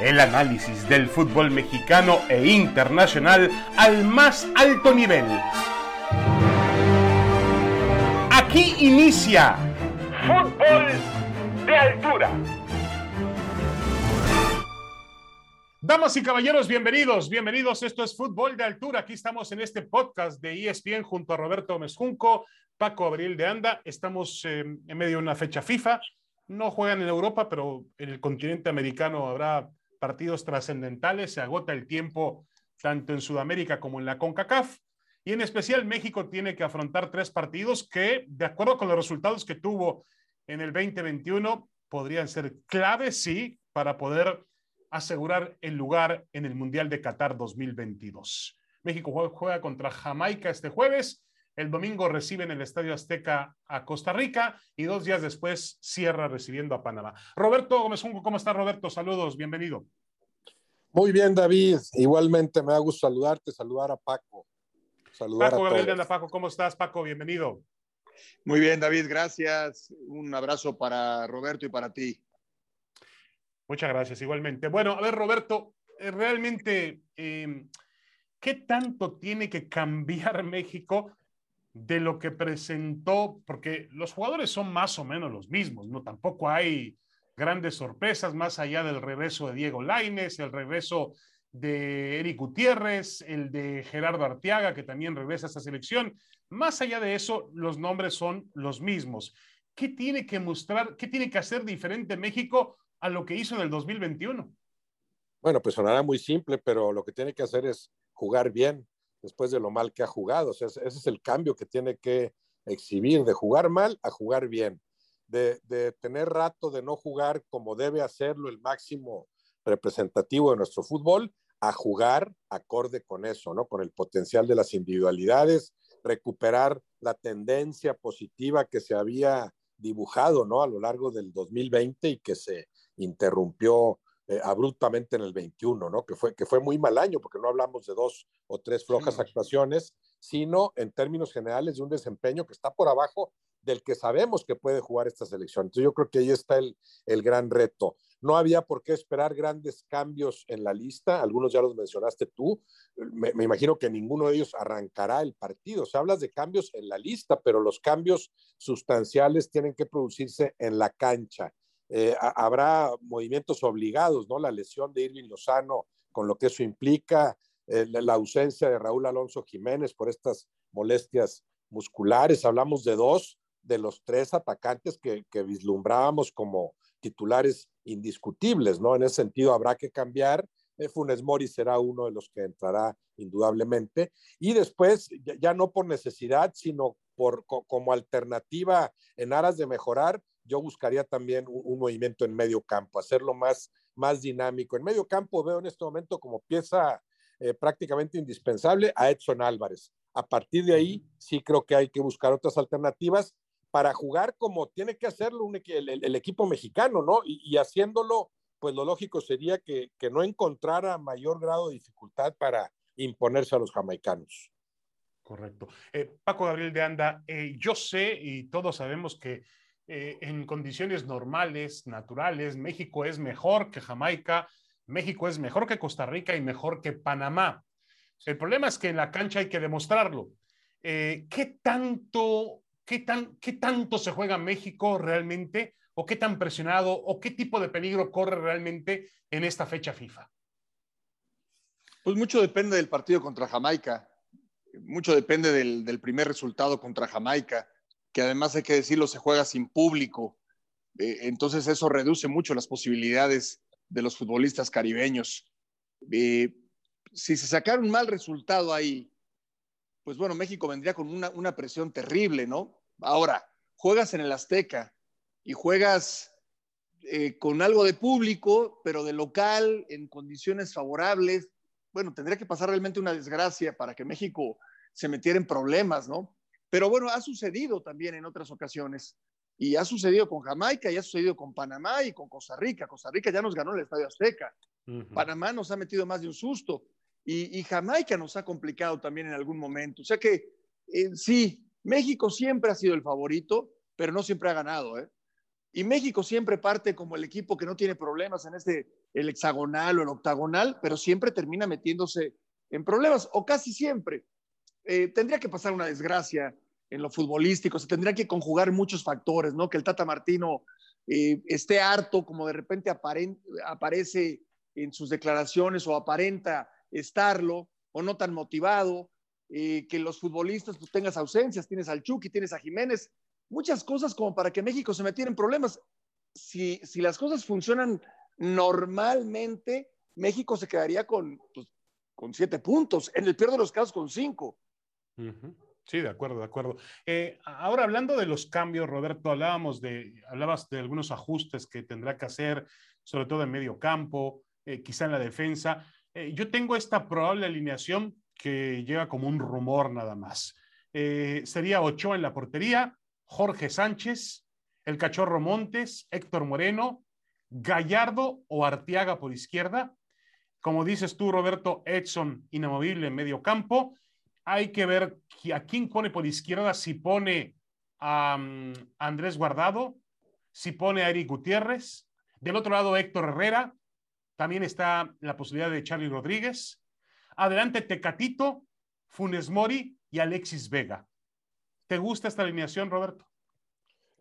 El análisis del fútbol mexicano e internacional al más alto nivel. Aquí inicia Fútbol de Altura. Damas y caballeros, bienvenidos, bienvenidos. Esto es Fútbol de Altura. Aquí estamos en este podcast de ESPN junto a Roberto Mezcunco, Paco Abril de Anda. Estamos eh, en medio de una fecha FIFA. No juegan en Europa, pero en el continente americano habrá partidos trascendentales. Se agota el tiempo tanto en Sudamérica como en la CONCACAF. Y en especial México tiene que afrontar tres partidos que, de acuerdo con los resultados que tuvo en el 2021, podrían ser claves, sí, para poder asegurar el lugar en el Mundial de Qatar 2022. México juega contra Jamaica este jueves. El domingo recibe en el Estadio Azteca a Costa Rica y dos días después cierra recibiendo a Panamá. Roberto Gómez ¿cómo está Roberto? Saludos, bienvenido. Muy bien, David. Igualmente me da gusto saludarte, saludar a Paco. Saludar Paco Gabriel de Paco, ¿cómo estás, Paco? Bienvenido. Muy bien, David, gracias. Un abrazo para Roberto y para ti. Muchas gracias, igualmente. Bueno, a ver, Roberto, eh, realmente, em, ¿qué tanto tiene que cambiar México de lo que presentó? Porque los jugadores son más o menos los mismos, ¿no? Tampoco hay grandes sorpresas más allá del regreso de Diego Laines, el regreso de Eric Gutiérrez, el de Gerardo Arteaga, que también regresa a esta selección. Más allá de eso, los nombres son los mismos. ¿Qué tiene que mostrar, qué tiene que hacer diferente México a lo que hizo en el 2021? Bueno, pues sonará muy simple, pero lo que tiene que hacer es jugar bien después de lo mal que ha jugado. O sea, ese es el cambio que tiene que exhibir, de jugar mal a jugar bien, de, de tener rato de no jugar como debe hacerlo el máximo representativo de nuestro fútbol, a jugar acorde con eso, ¿no? Con el potencial de las individualidades, recuperar la tendencia positiva que se había dibujado, ¿no? A lo largo del 2020 y que se interrumpió eh, abruptamente en el 21, ¿no? Que fue, que fue muy mal año, porque no hablamos de dos o tres flojas actuaciones, sino en términos generales de un desempeño que está por abajo del que sabemos que puede jugar esta selección. Entonces yo creo que ahí está el, el gran reto. No había por qué esperar grandes cambios en la lista, algunos ya los mencionaste tú, me, me, imagino que ninguno de ellos arrancará el partido. O sea, hablas de cambios en la lista, pero los cambios sustanciales tienen que producirse en la cancha eh, habrá movimientos obligados, ¿no? La lesión de Irving Lozano, con lo que eso implica, eh, la ausencia de Raúl Alonso Jiménez por estas molestias musculares. Hablamos de dos de los tres atacantes que, vislumbrábamos como titulares indiscutibles, ¿no? En ese sentido habrá que cambiar. Eh, Funes Mori será uno de los que entrará indudablemente. Y después, ya, ya no por necesidad, sino por, como alternativa en aras de mejorar, yo buscaría también un, un, movimiento en medio campo, hacerlo más, más dinámico. En medio campo veo en este momento como pieza eh, prácticamente indispensable a Edson Álvarez. A partir de ahí sí creo que hay que buscar otras alternativas para jugar como tiene que hacerlo un, el, el, el, equipo mexicano, ¿no? Y, y, haciéndolo, pues lo lógico sería que, que no encontrara mayor grado de dificultad para imponerse a los jamaicanos. Correcto. Eh, Paco Gabriel de Anda, eh, yo sé y todos sabemos que eh, en condiciones normales, naturales, México es mejor que Jamaica, México es mejor que Costa Rica y mejor que Panamá. El problema es que en la cancha hay que demostrarlo. ¿qué, tanto, qué, tan, ¿Qué tanto se juega México realmente? ¿O qué tan presionado? ¿O qué tipo de peligro corre realmente en esta fecha FIFA? Pues mucho depende del partido contra Jamaica. Mucho depende del, primer resultado contra Jamaica que además hay que decirlo, se juega sin público. Eh, entonces eso reduce mucho las posibilidades de los futbolistas caribeños. Eh, si se sacara un mal resultado ahí, pues bueno, México vendría con una, una, presión terrible, ¿no? Ahora, juegas en el Azteca y juegas eh, con algo de público, pero de local, en condiciones favorables. Bueno, tendría que pasar realmente una desgracia para que México se metiera en problemas, ¿no? Pero bueno, ha sucedido también en otras ocasiones. Y ha sucedido con Jamaica, y ha sucedido con Panamá y con Costa Rica. Costa Rica ya nos ganó el Estadio Azteca. Uh -huh. Panamá nos ha metido más de un susto. Y, y, Jamaica nos ha complicado también en algún momento. O sea que eh, sí, México siempre ha sido el favorito, pero no siempre ha ganado. ¿eh? Y México siempre parte como el equipo que no tiene problemas en este, el hexagonal o el octagonal, pero siempre termina metiéndose en problemas, o casi siempre. Eh, tendría que pasar una desgracia en lo futbolístico, se tendría que conjugar muchos factores, ¿no? Que el Tata Martino eh, esté harto, como de repente aparece en sus declaraciones o aparenta estarlo, o no tan motivado, eh, que los futbolistas pues, tengas ausencias, tienes al Chucky, tienes a Jiménez, muchas cosas como para que México se metiera en problemas. Si, si las cosas funcionan normalmente, México se quedaría con, pues, con siete puntos, en el peor de los casos con cinco. Sí, de acuerdo, de acuerdo. Eh, ahora hablando de los cambios, Roberto, hablábamos de, hablabas de algunos ajustes que tendrá que hacer, sobre todo en medio campo, eh, quizá en la defensa. Eh, yo tengo esta probable alineación que llega como un rumor nada más. sería Ochoa en la portería, Jorge Sánchez, el Cachorro Montes, Héctor Moreno, Gallardo o Arteaga por izquierda. Como dices tú, Roberto, Edson inamovible en medio campo. Hay que ver a quién pone por izquierda, si pone a mm, Andrés Guardado, si pone a Eric Gutiérrez. Del otro lado, Héctor Herrera. También está la posibilidad de Charlie Rodríguez. Adelante, Tecatito, Funes Mori y Alexis Vega. ¿Te gusta esta alineación, Roberto?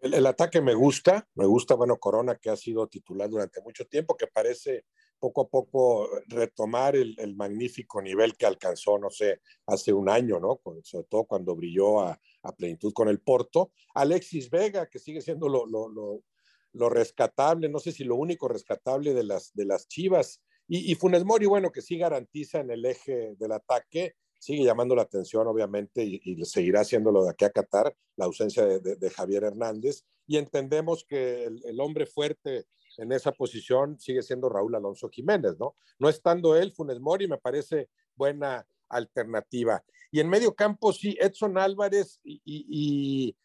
El, ataque me gusta, me gusta, bueno, Corona que ha sido titular durante mucho tiempo, que parece poco a poco retomar el, magnífico nivel que alcanzó, no sé, hace un año, ¿no? sobre todo cuando brilló a, plenitud con el Porto. Alexis Vega, que sigue siendo lo, rescatable, no sé si lo único rescatable de las, Chivas. Y Funes Mori, bueno, que sí garantiza en el eje del ataque sigue llamando la atención, obviamente, y, seguirá haciéndolo de aquí a Qatar, la ausencia de, Javier Hernández. Y entendemos que el, hombre fuerte en esa posición sigue siendo Raúl Alonso Jiménez, ¿no? No estando él, Funes Mori me parece buena alternativa. Y en medio campo, sí, Edson Álvarez y,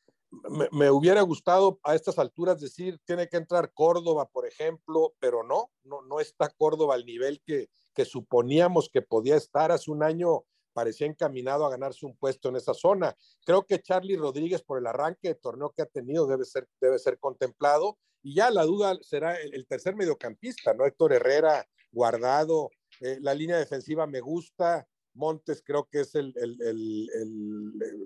me, hubiera gustado a estas alturas decir, tiene que entrar Córdoba, por ejemplo, pero no, no, no está Córdoba al nivel que, que suponíamos que podía estar hace un año parecía encaminado a ganarse un puesto en esa zona. Creo que Charlie Rodríguez, por el arranque de torneo que ha tenido, debe ser, debe ser contemplado. Y ya la duda será el, tercer mediocampista, ¿no? Héctor Herrera, guardado. Eh, la línea defensiva me gusta. Montes creo que es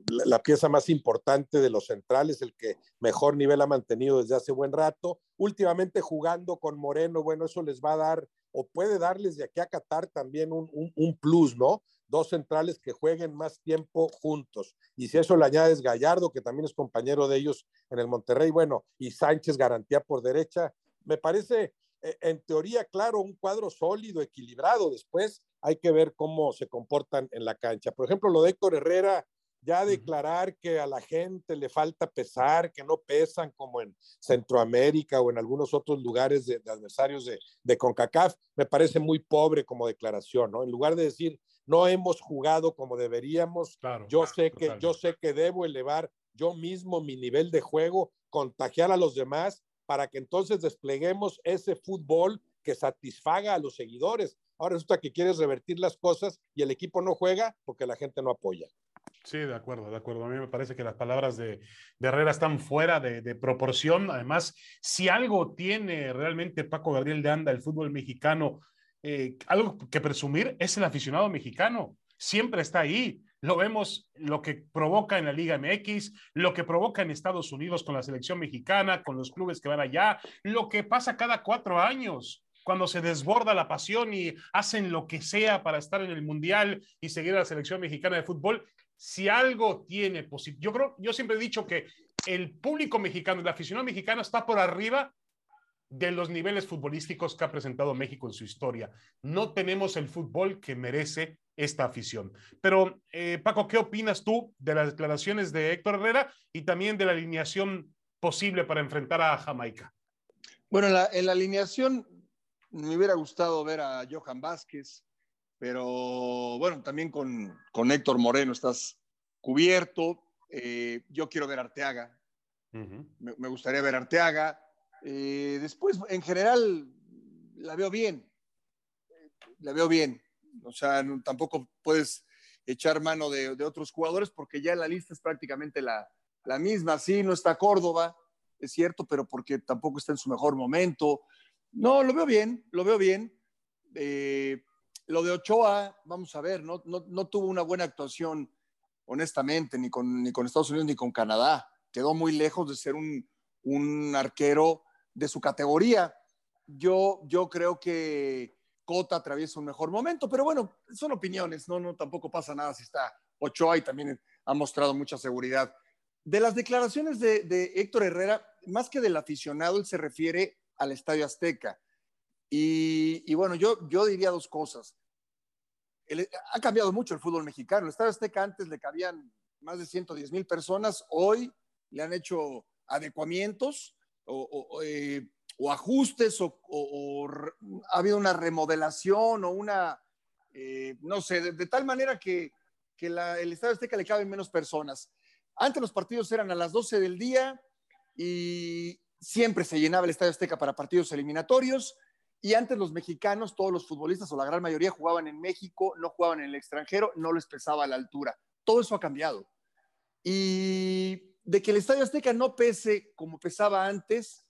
la pieza más importante de los centrales, el que mejor nivel ha mantenido desde hace buen rato. Últimamente jugando con Moreno, bueno, eso les va a dar o puede darles de aquí a Qatar también un, un plus, ¿no? Dos centrales que jueguen más tiempo juntos. Y si eso le añades Gallardo, que también es compañero de ellos en el Monterrey, bueno, y Sánchez garantía por derecha, me parece eh, en teoría, claro, un cuadro sólido, equilibrado. Después hay que ver cómo se comportan en la cancha. Por ejemplo, lo de Héctor Herrera, ya declarar que a la gente le falta pesar, que no pesan como en Centroamérica o en algunos otros lugares de, adversarios de, de, CONCACAF, me parece muy pobre como declaración, ¿no? En lugar de decir, no hemos jugado como deberíamos. yo sé que yo sé que debo elevar yo mismo mi nivel de juego, contagiar a los demás para que entonces despleguemos ese fútbol que satisfaga a los seguidores. Ahora resulta que quieres revertir las cosas y el equipo no juega porque la gente no apoya. Sí, de acuerdo, de acuerdo. A mí me parece que las palabras de, de Herrera están fuera de, de, proporción. Además, si algo tiene realmente Paco Gabriel de Anda, el fútbol mexicano, eh, algo que presumir es el aficionado mexicano. Siempre está ahí. Lo vemos lo que provoca en la Liga MX, lo que provoca en Estados Unidos con la selección mexicana, con los clubes que van allá, lo que pasa cada cuatro años cuando se desborda la pasión y hacen lo que sea para estar en el Mundial y seguir a la selección mexicana de fútbol. Si algo tiene positivo, yo creo, yo siempre he dicho que el público mexicano, el aficionado mexicano está por arriba de los niveles futbolísticos que ha presentado México en su historia. No tenemos el fútbol que merece esta afición. Pero, eh, Paco, ¿qué opinas tú de las declaraciones de Héctor Herrera y también de la alineación posible para enfrentar a Jamaica? Bueno, en la, alineación me hubiera gustado ver a Johan Vázquez, pero bueno, también con, con Héctor Moreno estás cubierto. Eh, yo quiero ver Arteaga. me, me, gustaría ver Arteaga. Eh, después, en general, la veo bien. La veo bien. O sea, tampoco puedes echar mano de, otros jugadores porque ya la lista es prácticamente la, misma. Sí, no está Córdoba, es cierto, pero porque tampoco está en su mejor momento. No, lo veo bien, lo veo bien. Eh, lo de Ochoa, vamos a ver, no, no, tuvo una buena actuación, honestamente, ni con, ni con Estados Unidos ni con Canadá. Quedó muy lejos de ser un, un arquero de su categoría. Yo, yo creo que Cota atraviesa un mejor momento, pero bueno, son opiniones, no, no, tampoco pasa nada si está Ochoa y también ha mostrado mucha seguridad. De las declaraciones de, Héctor Herrera, más que del aficionado, él se refiere al Estadio Azteca. Y, bueno, yo, yo diría dos cosas. ha cambiado mucho el fútbol mexicano. El Estadio Azteca antes le cabían más de 110 mil personas, hoy le han hecho adecuamientos o, eh, ajustes o, ha habido una remodelación o una, eh, no sé, de, tal manera que, el Estadio Azteca le caben menos personas. Antes los partidos eran a las 12 del día y siempre se llenaba el Estadio Azteca para partidos eliminatorios. Y antes los mexicanos, todos los futbolistas o la gran mayoría jugaban en México, no jugaban en el extranjero, no les pesaba la altura. Todo eso ha cambiado. Y de que el Estadio Azteca no pese como pesaba antes,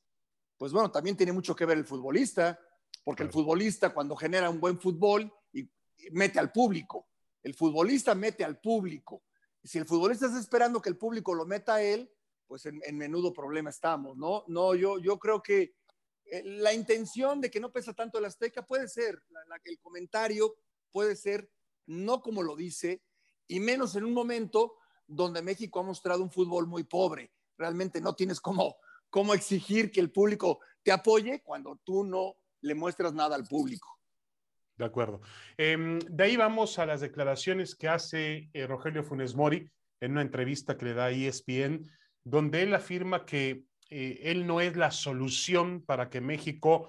pues bueno, también tiene mucho que ver el futbolista, porque el futbolista cuando genera un buen fútbol y mete al público, el futbolista mete al público si el futbolista está esperando que el público lo meta a él, pues en, menudo problema estamos, ¿no? No, yo, yo creo que eh, la intención de que no pesa tanto el Azteca puede ser, el comentario puede ser no como lo dice, y menos en un momento donde México ha mostrado un fútbol muy pobre. Realmente no tienes cómo, cómo exigir que el público te apoye cuando tú no le muestras nada al público. De acuerdo. Em, de ahí vamos a las declaraciones que hace eh, Rogelio Funes Mori en una entrevista que le da ESPN, donde él afirma que eh, él no es la solución para que México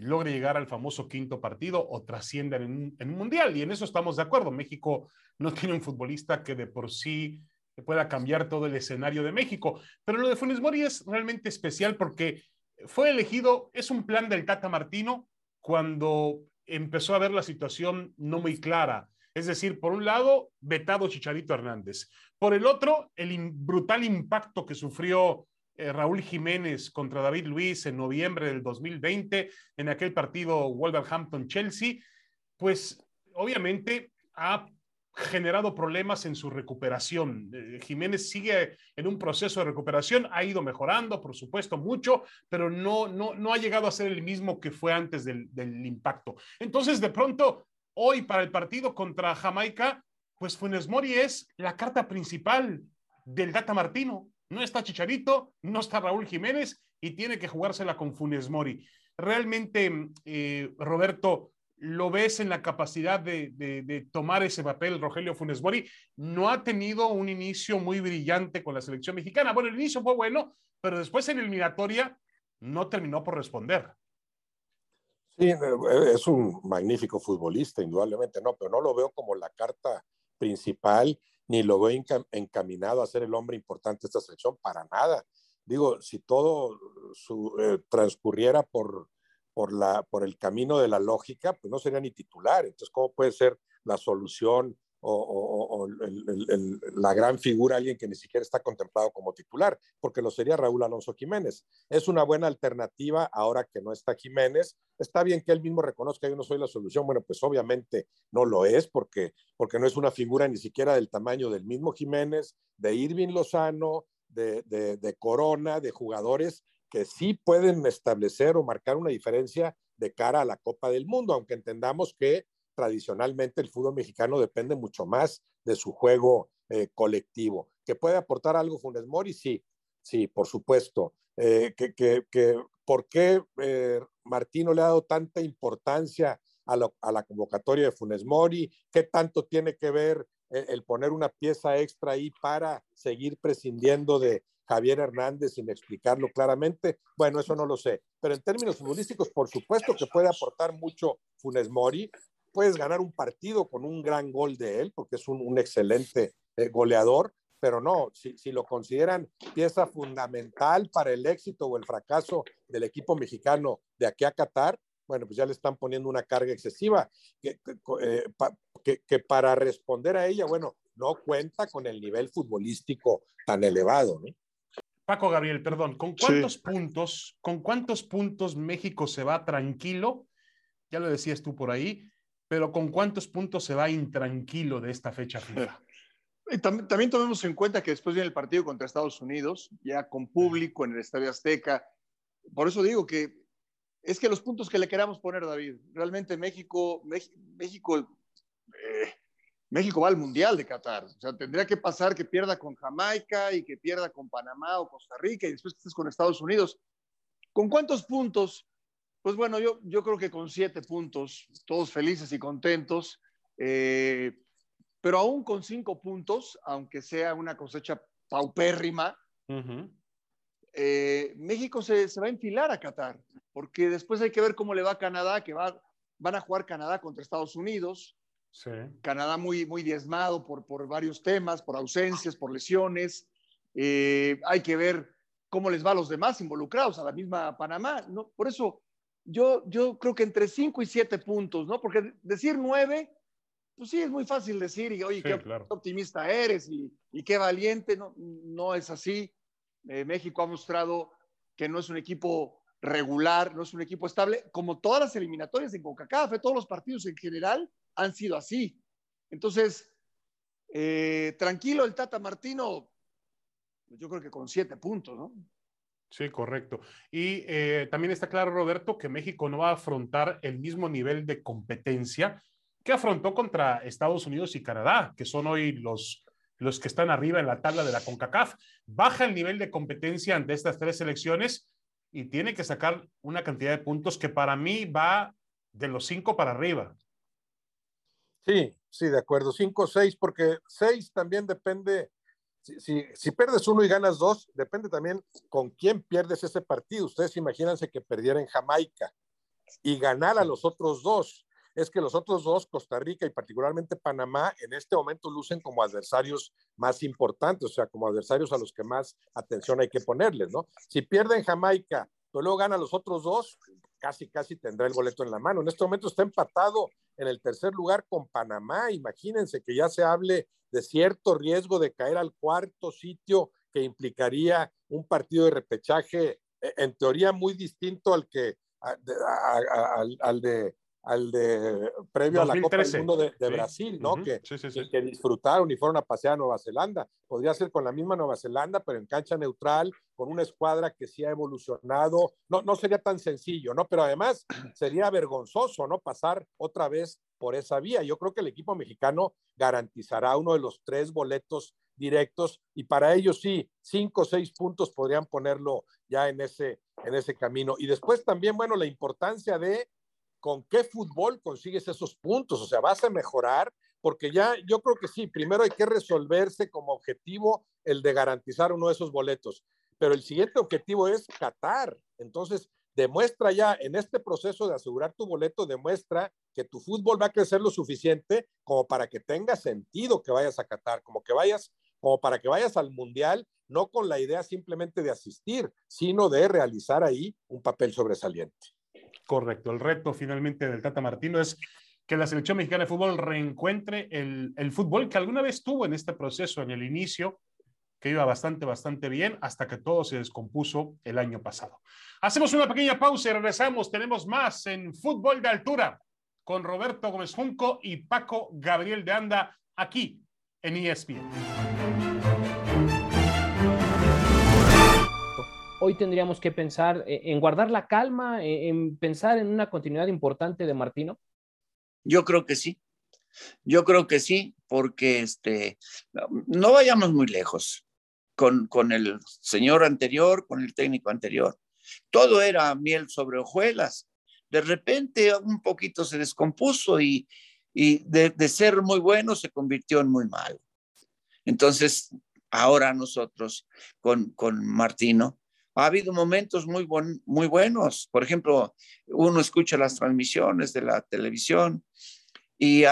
logre llegar al famoso quinto partido o trascienda en un, en un mundial. Y en eso estamos de acuerdo. México no tiene un futbolista que de por sí pueda cambiar todo el escenario de México. Pero lo de Funes Mori es realmente especial porque fue elegido, es un plan del Tata Martino cuando empezó a ver la situación no muy clara. Es decir, por un lado, vetado Chicharito Hernández. Por el otro, el brutal impacto que sufrió eh, Raúl Jiménez contra David Luis en noviembre del 2020 en aquel partido Wolverhampton-Chelsea, pues obviamente ha generado problemas en su recuperación. Eh, Jiménez sigue en un proceso de recuperación, ha ido mejorando, por supuesto, mucho, pero no, no, no ha llegado a ser el mismo que fue antes del, del impacto. Entonces, de pronto, hoy para el partido contra Jamaica, pues Funes Mori es la carta principal del Data Martino. No está Chicharito, no está Raúl Jiménez y tiene que jugársela con Funes Mori. Realmente, eh, Roberto, lo ves en la capacidad de, tomar ese papel Rogelio Funes Mori. No ha tenido un inicio muy brillante con la selección mexicana. Bueno, el inicio fue bueno, pero después en eliminatoria no terminó por responder. Sí, eh, es un magnífico futbolista, indudablemente, no, pero no lo veo como la carta principal, ni lo veo encaminado a ser el hombre importante de esta selección, para nada. Digo, si todo eh, transcurriera por, por, la, por el camino de la lógica, pues no sería ni titular. Entonces, ¿cómo puede ser la solución o, la gran figura, alguien que ni siquiera está contemplado como titular? Porque lo sería Raúl Alonso Jiménez. Es una buena alternativa ahora que no está Jiménez. Está bien que él mismo reconozca que yo no soy la solución. Bueno, pues obviamente no lo es porque, porque no es una figura ni siquiera del tamaño del mismo Jiménez, de Irving Lozano, de, de, de Corona, de jugadores que sí pueden establecer o marcar una diferencia de cara a la Copa del Mundo, aunque entendamos que tradicionalmente el fútbol mexicano depende mucho más de su juego eh, colectivo. ¿Que puede aportar algo Funes Mori? Sí, sí, por supuesto. Eh, que, que, ¿Por qué eh, Martino le ha dado tanta importancia a, a, la convocatoria de Funes Mori? ¿Qué tanto tiene que ver el poner una pieza extra ahí para seguir prescindiendo de, Javier Hernández sin explicarlo claramente. Bueno, eso no lo sé. Pero en términos futbolísticos, por supuesto que puede aportar mucho Funes Mori. Puedes ganar un partido con un gran gol de él, porque es un, excelente eh, goleador, pero no, si, si, lo consideran pieza fundamental para el éxito o el fracaso del equipo mexicano de aquí a Qatar, bueno, pues ya le están poniendo una carga excesiva, que, eh, que, que, para responder a ella, bueno, no cuenta con el nivel futbolístico tan elevado, ¿no? Paco Gabriel, perdón, ¿con cuántos puntos, con cuántos puntos México se va tranquilo? Ya lo decías tú por ahí, pero ¿con cuántos puntos se va intranquilo de esta fecha FIFA? También, también, tomemos en cuenta que después viene el partido contra Estados Unidos, ya con público en el Estadio Azteca. Por eso digo que es que los puntos que le queramos poner, David, realmente México, México, eh, México va al Mundial de Qatar. O sea, tendría que pasar que pierda con Jamaica y que pierda con Panamá o Costa Rica y después que estés con Estados Unidos. ¿Con cuántos puntos? Pues bueno, yo, yo creo que con siete puntos, todos felices y contentos. Eh, pero aún con cinco puntos, aunque sea una cosecha paupérrima, eh, México se, va a enfilar a Qatar, porque después hay que ver cómo le va a Canadá, que va, van a jugar Canadá contra Estados Unidos. Canadá muy, muy diezmado por, por varios temas, por ausencias, por lesiones. Eh, hay que ver cómo les va a los demás involucrados, a la misma Panamá. ¿no? Por eso yo, yo creo que entre cinco y siete puntos, ¿no? Porque decir nueve pues sí, es muy fácil decir, y, oye, qué optimista eres y, qué valiente. No, no es así. Eh, México ha mostrado que no es un equipo regular, no es un equipo estable, como todas las eliminatorias en CONCACAF, todos los partidos en general han sido así. Entonces, eh, tranquilo el Tata Martino, yo creo que con siete puntos, ¿no? Sí, correcto. Y eh, también está claro, Roberto, que México no va a afrontar el mismo nivel de competencia que afrontó contra Estados Unidos y Canadá, que son hoy los, los que están arriba en la tabla de la CONCACAF. Baja el nivel de competencia ante estas tres selecciones y tiene que sacar una cantidad de puntos que para mí va de los cinco para arriba. Sí, sí, de acuerdo. Cinco, seis, porque seis también depende. Si, si, pierdes uno y ganas dos, depende también con quién pierdes ese partido. Ustedes imagínense que perdiera en Jamaica y ganar a los otros dos es que los otros dos, Costa Rica y particularmente Panamá, en este momento lucen como adversarios más importantes, o sea, como adversarios a los que más atención hay que ponerles, ¿no? Si pierden Jamaica, pero luego gana los otros dos, casi, casi tendrá el boleto en la mano. En este momento está empatado en el tercer lugar con Panamá. Imagínense que ya se hable de cierto riesgo de caer al cuarto sitio que implicaría un partido de repechaje, eh, en teoría muy distinto al que al de al de previo a la Copa del Mundo de, Brasil, ¿no? que, que, disfrutaron y fueron a pasear a Nueva Zelanda. Podría ser con la misma Nueva Zelanda, pero en cancha neutral, con una escuadra que sí ha evolucionado. No, no sería tan sencillo, ¿no? Pero además sería vergonzoso, ¿no? Pasar otra vez por esa vía. Yo creo que el equipo mexicano garantizará uno de los tres boletos directos y para ellos sí, cinco o seis puntos podrían ponerlo ya en ese, en ese camino. Y después también, bueno, la importancia de con qué fútbol consigues esos puntos, o sea, vas a mejorar, porque ya yo creo que sí, primero hay que resolverse como objetivo el de garantizar uno de esos boletos, pero el siguiente objetivo es Qatar. Entonces, demuestra ya en este proceso de asegurar tu boleto, demuestra que tu fútbol va a crecer lo suficiente como para que tenga sentido que vayas a Qatar, como que vayas, como para que vayas al Mundial, no con la idea simplemente de asistir, sino de realizar ahí un papel sobresaliente. Correcto. El reto finalmente del Tata Martino es que la selección mexicana de fútbol reencuentre el, fútbol que alguna vez tuvo en este proceso, en el inicio, que iba bastante, bastante bien, hasta que todo se descompuso el año pasado. Hacemos una pequeña pausa y regresamos. Tenemos más en Fútbol de Altura con Roberto Gómez Junco y Paco Gabriel de Anda aquí en ESPN. Hoy tendríamos que pensar eh, en guardar la calma, eh, en pensar en una continuidad importante de Martino? Yo creo que sí. Yo creo que sí, porque este, no vayamos muy lejos con, con el señor anterior, con el técnico anterior. Todo era miel sobre hojuelas. De repente un poquito se descompuso y, y de, de ser muy bueno se convirtió en muy malo. Entonces, ahora nosotros con, con Martino ha habido momentos muy, muy buenos. Por ejemplo, uno escucha las transmisiones de la televisión y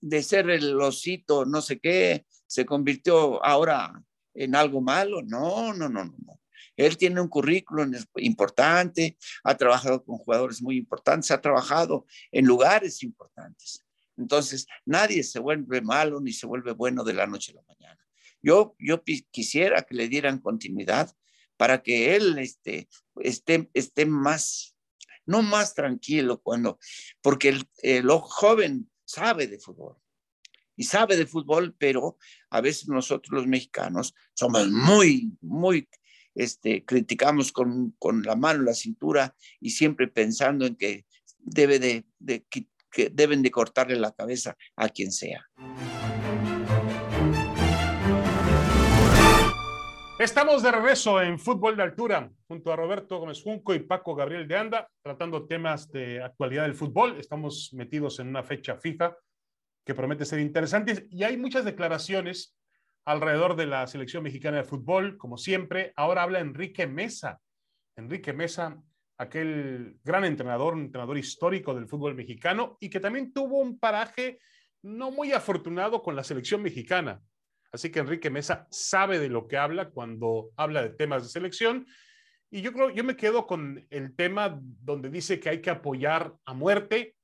de ser el osito no sé qué, se convirtió ahora en algo malo. No, no, no, no. Él tiene un currículum importante, ha trabajado con jugadores muy importantes, ha trabajado en lugares importantes. Entonces, nadie se vuelve malo ni se vuelve bueno de la noche a la mañana. Yo, yo quisiera que le dieran continuidad para que él este, esté, esté más, no más tranquilo cuando, porque el, el joven sabe de fútbol y sabe de fútbol, pero a veces nosotros los mexicanos somos muy, muy, este, criticamos con, con la mano la cintura y siempre pensando en que debe de, de, que deben de cortarle la cabeza a quien sea. Estamos de regreso en Fútbol de Altura junto a Roberto Gómez Junco y Paco Gabriel de Anda, tratando temas de actualidad del fútbol. Estamos metidos en una fecha fija que promete ser interesante y hay muchas declaraciones alrededor de la selección mexicana de fútbol, como siempre. Ahora habla Enrique Mesa. Enrique Mesa aquel gran entrenador, entrenador histórico del fútbol mexicano y que también tuvo un paraje no muy afortunado con la selección mexicana. Así que Enrique Mesa sabe de lo que habla cuando habla de temas de selección. Y yo creo, yo me quedo con el tema donde dice que hay que apoyar a muerte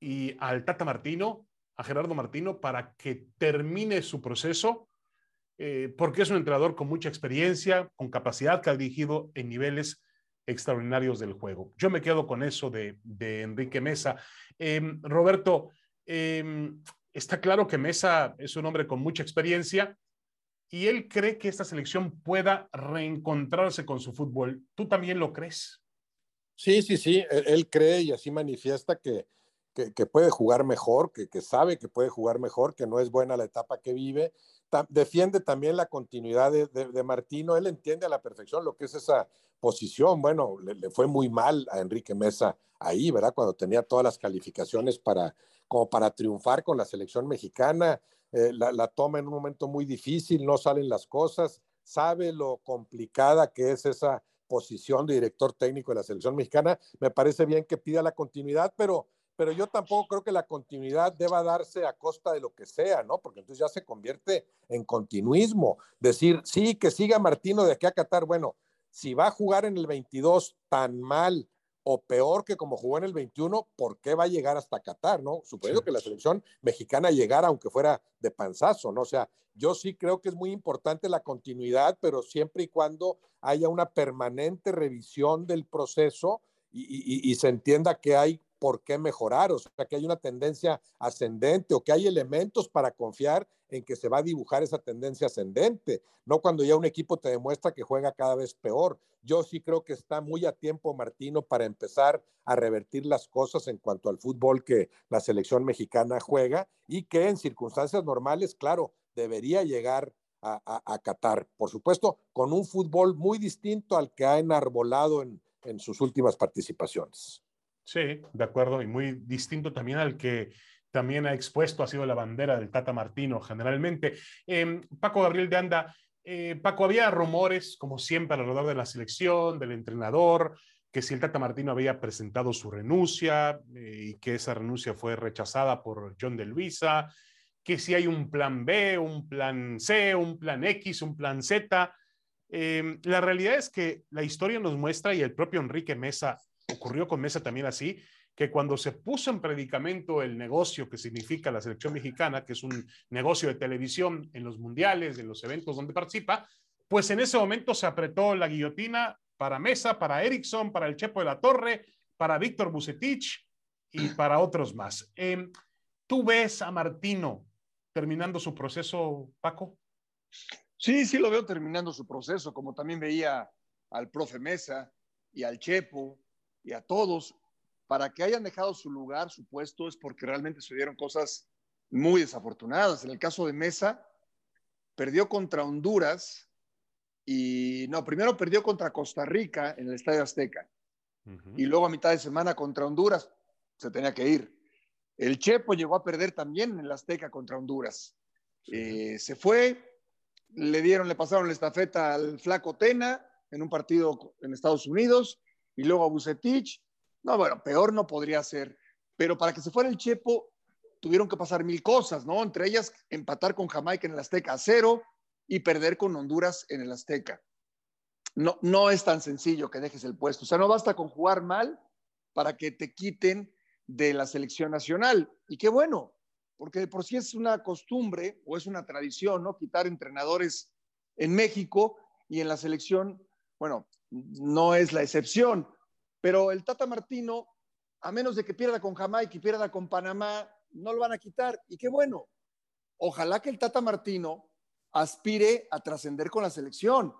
y al Tata Martino, a Gerardo Martino, para que termine su proceso, eh, porque es un entrenador con mucha experiencia, con capacidad que ha dirigido en niveles extraordinarios del juego. Yo me quedo con eso de, Enrique Mesa. Em, Roberto, em, está claro que Mesa es un hombre con mucha experiencia y él cree que esta selección pueda reencontrarse con su fútbol. ¿Tú también lo crees? Sí, sí, sí, él, cree y así manifiesta que, que, puede jugar mejor, que, que, sabe que puede jugar mejor, que no es buena la etapa que vive. defiende también la continuidad de, de, Martino, él entiende a la perfección lo que es esa posición. Bueno, le, fue muy mal a Enrique Mesa ahí, ¿verdad? Cuando tenía todas las calificaciones para, como para triunfar con la selección mexicana. Eh, la, toma en un momento muy difícil, no salen las cosas, sabe lo complicada que es esa posición de director técnico de la selección mexicana. Me parece bien que pida la continuidad, pero pero yo tampoco creo que la continuidad deba darse a costa de lo que sea, ¿no? Porque entonces ya se convierte en continuismo. Decir, sí, que siga Martino de aquí a Qatar, bueno, si va a jugar en el 22 tan mal o peor que como jugó en el 21, ¿por qué va a llegar hasta Qatar, no? Suponiendo que la selección mexicana llegara aunque fuera de panzazo, ¿no? O sea, yo sí creo que es muy importante la continuidad, pero siempre y cuando haya una permanente revisión del proceso y, y se entienda que hay por qué mejorar, o sea, que hay una tendencia ascendente o que hay elementos para confiar en que se va a dibujar esa tendencia ascendente, no cuando ya un equipo te demuestra que juega cada vez peor. Yo sí creo que está muy a tiempo Martino para empezar a revertir las cosas en cuanto al fútbol que la selección mexicana juega y que en circunstancias normales, claro, debería llegar a, a, Qatar, por supuesto, con un fútbol muy distinto al que ha enarbolado en, en sus últimas participaciones. Sí, de acuerdo, y muy distinto también al que también ha expuesto, ha sido la bandera del Tata Martino generalmente. Em, Paco Gabriel de Anda, eh, Paco, había rumores, como siempre, alrededor de la selección, del entrenador, que si el Tata Martino había presentado su renuncia eh, y que esa renuncia fue rechazada por John de Luisa, que si hay un plan B, un plan C, un plan X, un plan Z. Em, la realidad es que la historia nos muestra, y el propio Enrique Mesa ocurrió con Mesa también así, que cuando se puso en predicamento el negocio que significa la selección mexicana, que es un negocio de televisión en los mundiales, en los eventos donde participa, pues en ese momento se apretó la guillotina para Mesa, para Erickson, para el Chepo de la Torre, para Víctor Bucetich y para otros más. Em, ¿Tú ves a Martino terminando su proceso, Paco? Sí, sí lo veo terminando su proceso, como también veía al profe Mesa y al Chepo y a todos, para que hayan dejado su lugar, su puesto, es porque realmente sucedieron cosas muy desafortunadas. En el caso de Mesa, perdió contra Honduras y no, primero perdió contra Costa Rica en el Estadio Azteca y luego a mitad de semana contra Honduras se tenía que ir. El Chepo llegó a perder también en el Azteca contra Honduras. Eh, se fue, le dieron, le pasaron la estafeta al Flaco Tena en un partido en Estados Unidos y luego a Bucetich. No, bueno, peor no podría ser. Pero para que se fuera el Chepo, tuvieron que pasar mil cosas, ¿no? Entre ellas, empatar con Jamaica en el Azteca a cero y perder con Honduras en el Azteca. No, no es tan sencillo que dejes el puesto. O sea, no basta con jugar mal para que te quiten de la selección nacional. Y qué bueno, porque de por sí es una costumbre o es una tradición, ¿no? Quitar entrenadores en México y en la selección bueno, no es la excepción, pero el Tata Martino, a menos de que pierda con Jamaica y pierda con Panamá, no lo van a quitar. Y qué bueno. Ojalá que el Tata Martino aspire a trascender con la selección,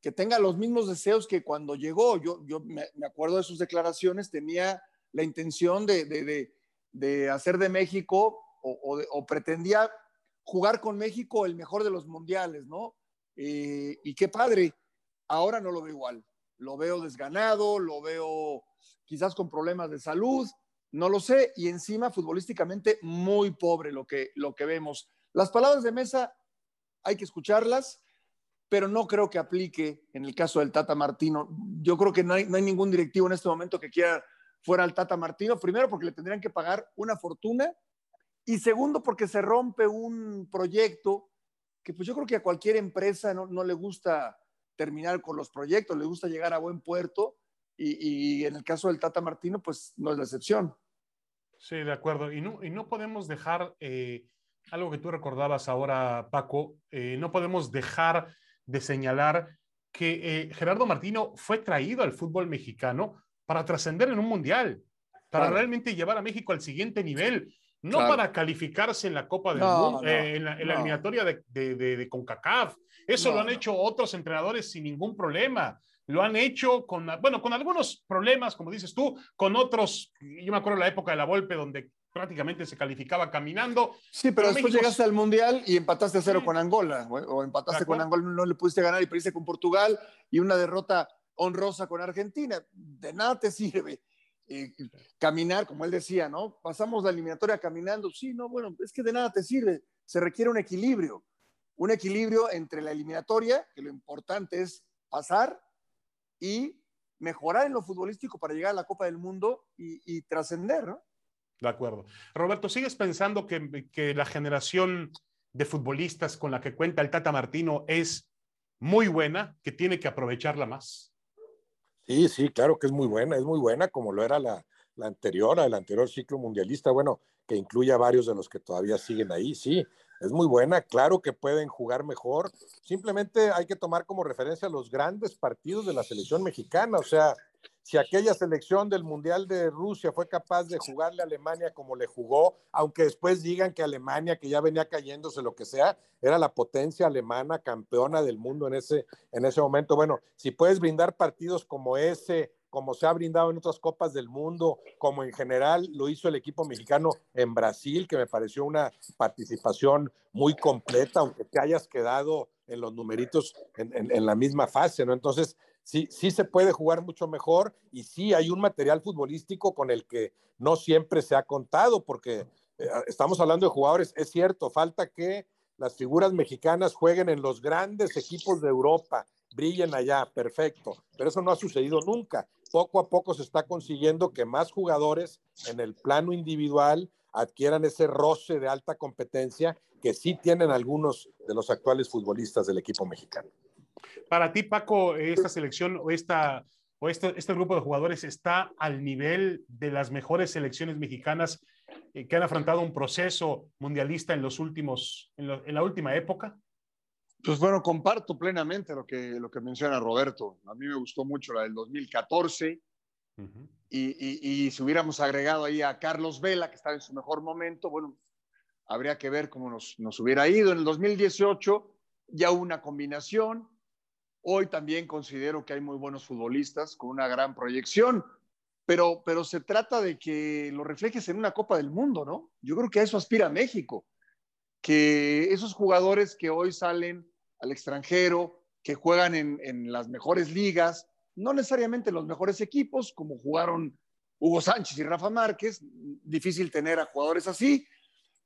que tenga los mismos deseos que cuando llegó. Yo, yo me, acuerdo de sus declaraciones, tenía la intención de, hacer de México o, pretendía jugar con México el mejor de los mundiales, ¿no? Eh, y qué padre. Ahora no lo veo igual. Lo veo desganado, lo veo quizás con problemas de salud, no lo sé. Y encima, futbolísticamente, muy pobre lo que, lo que vemos. Las palabras de Mesa hay que escucharlas, pero no creo que aplique en el caso del Tata Martino. Yo creo que no hay, ningún directivo en este momento que quiera fuera al Tata Martino. Primero, porque le tendrían que pagar una fortuna. Y segundo, porque se rompe un proyecto que pues yo creo que a cualquier empresa no, no le gusta terminar con los proyectos, le gusta llegar a buen puerto y, en el caso del Tata Martino, pues no es la excepción. Sí, de acuerdo. Y no, y no podemos dejar eh, algo que tú recordabas ahora, Paco, eh, no podemos dejar de señalar que eh, Gerardo Martino fue traído al fútbol mexicano para trascender en un mundial, para realmente llevar a México al siguiente nivel, no para calificarse en la Copa del Mundo, eh, en, la, eliminatoria de, de, de, CONCACAF. Eso lo han hecho otros entrenadores sin ningún problema lo han hecho con, bueno, con algunos problemas, como dices tú, con otros, yo me acuerdo la época de la Volpe donde prácticamente se calificaba caminando. Sí, pero, después llegaste al Mundial y empataste a cero con Angola, o empataste con Angola, no le pudiste ganar y perdiste con Portugal y una derrota honrosa con Argentina. De nada te sirve. Eh, caminar, como él decía, ¿no? Pasamos la eliminatoria caminando. Sí, no, bueno, es que de nada te sirve. Se requiere un equilibrio. Un equilibrio entre la eliminatoria, que lo importante es pasar, y mejorar en lo futbolístico para llegar a la Copa del Mundo y, y trascender, ¿no? De acuerdo. Roberto, ¿sigues pensando que, que, la generación de futbolistas con la que cuenta el Tata Martino es muy buena, que tiene que aprovecharla más? Sí, sí, claro que es muy buena, es muy buena como lo era la, la anterior, el anterior ciclo mundialista, bueno, que incluye a varios de los que todavía siguen ahí, sí, es muy buena, claro que pueden jugar mejor, simplemente hay que tomar como referencia los grandes partidos de la selección mexicana, o sea, si aquella selección del Mundial de Rusia fue capaz de jugarle a Alemania como le jugó, aunque después digan que Alemania, que ya venía cayéndose lo que sea, era la potencia alemana campeona del mundo en ese, en ese momento. Bueno, si puedes brindar partidos como ese, como se ha brindado en otras copas del mundo, como en general lo hizo el equipo mexicano en Brasil, que me pareció una participación muy completa, aunque te hayas quedado en los numeritos en, en la misma fase, ¿no? Entonces, sí, sí se puede jugar mucho mejor y sí hay un material futbolístico con el que no siempre se ha contado, porque eh, estamos hablando de jugadores, es cierto, falta que las figuras mexicanas jueguen en los grandes equipos de Europa, brillen allá, perfecto, pero eso no ha sucedido nunca. Poco a poco se está consiguiendo que más jugadores en el plano individual adquieran ese roce de alta competencia que sí tienen algunos de los actuales futbolistas del equipo mexicano. Para ti, Paco, esta selección o, esta, o este, este grupo de jugadores está al nivel de las mejores selecciones mexicanas eh, que han afrontado un proceso mundialista en, los últimos, en, la última época? Pues bueno, comparto plenamente lo que, lo que menciona Roberto. A mí me gustó mucho la del 2014. y, y, si hubiéramos agregado ahí a Carlos Vela, que estaba en su mejor momento, bueno, habría que ver cómo nos, nos hubiera ido. En el 2018 ya hubo una combinación. Hoy también considero que hay muy buenos futbolistas con una gran proyección, pero, pero se trata de que lo reflejes en una Copa del Mundo, ¿no? Yo creo que a eso aspira México, que esos jugadores que hoy salen al extranjero, que juegan en, en las mejores ligas, no necesariamente los mejores equipos, como jugaron Hugo Sánchez y Rafa Márquez, difícil tener a jugadores así,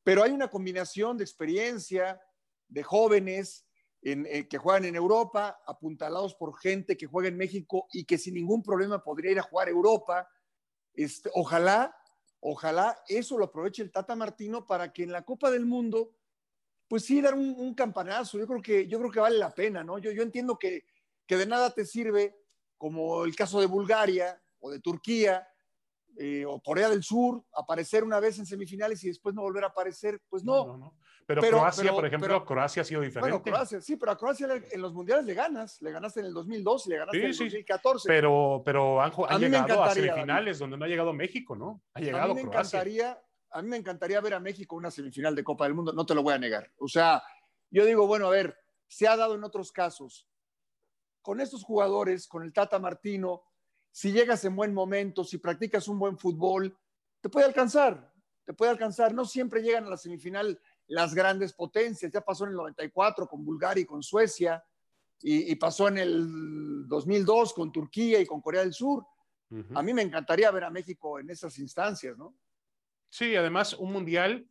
pero hay una combinación de experiencia, de jóvenes, eh, que juegan en Europa, apuntalados por gente que juega en México y que sin ningún problema podría ir a jugar a Europa. Este, ojalá, ojalá eso lo aproveche el Tata Martino para que en la Copa del Mundo, pues sí, dar un, campanazo. Yo creo, que, yo creo que vale la pena, ¿no? Yo, yo entiendo que, que de nada te sirve, como el caso de Bulgaria o de Turquía, eh, o Corea del Sur, aparecer una vez en semifinales y después no volver a aparecer, pues no. Pero, Croacia, por ejemplo, Croacia ha sido diferente. Bueno, Croacia, sí, pero a Croacia en los mundiales le ganas, le ganaste en el 2002 y le ganaste en el 2014. Pero, pero han, llegado a semifinales donde no ha llegado México, ¿no? Ha llegado a mí me Encantaría, a mí me encantaría ver a México una semifinal de Copa del Mundo, no te lo voy a negar. O sea, yo digo, bueno, a ver, se ha dado en otros casos. Con estos jugadores, con el Tata Martino, si llegas en buen momento, si practicas un buen fútbol, te puede alcanzar, te puede alcanzar. No siempre llegan a la semifinal las grandes potencias. Ya pasó en el 94 con Bulgaria y con Suecia, y, pasó en el 2002 con Turquía y con Corea del Sur. A mí me encantaría ver a México en esas instancias, ¿no? Sí, además un mundial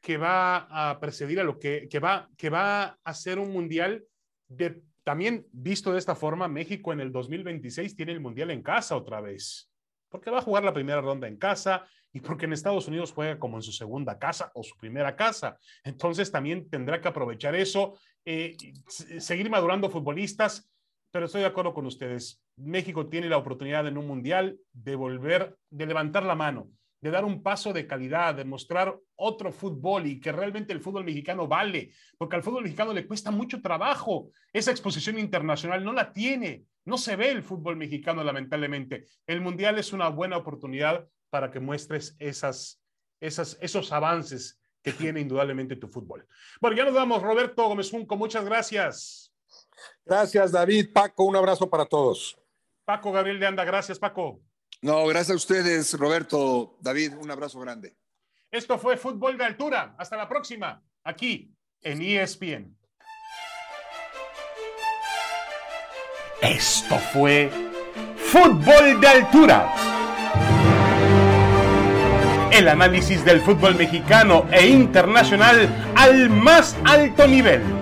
que va a precedir a lo que, que, va, que va a ser un mundial de, también visto de esta forma, México en el 2026 tiene el mundial en casa otra vez, porque va a jugar la primera ronda en casa y porque en Estados Unidos juega como en su segunda casa o su primera casa. Entonces también tendrá que aprovechar eso, eh, seguir madurando futbolistas, pero estoy de acuerdo con ustedes. México tiene la oportunidad en un mundial de volver, de levantar la mano de dar un paso de calidad, de mostrar otro fútbol y que realmente el fútbol mexicano vale, porque al fútbol mexicano le cuesta mucho trabajo. Esa exposición internacional no la tiene, no se ve el fútbol mexicano lamentablemente. El Mundial es una buena oportunidad para que muestres esas, esas, esos avances que tiene indudablemente tu fútbol. Bueno, ya nos vamos, Roberto Gómez Junco, muchas gracias. Gracias, David. Paco, un abrazo para todos. Paco Gabriel de Anda, gracias, Paco. No, gracias a ustedes, Roberto, David, un abrazo grande. Esto fue Fútbol de Altura. Hasta la próxima, aquí en ESPN. Esto fue Fútbol de Altura. El análisis del fútbol mexicano e internacional al más alto nivel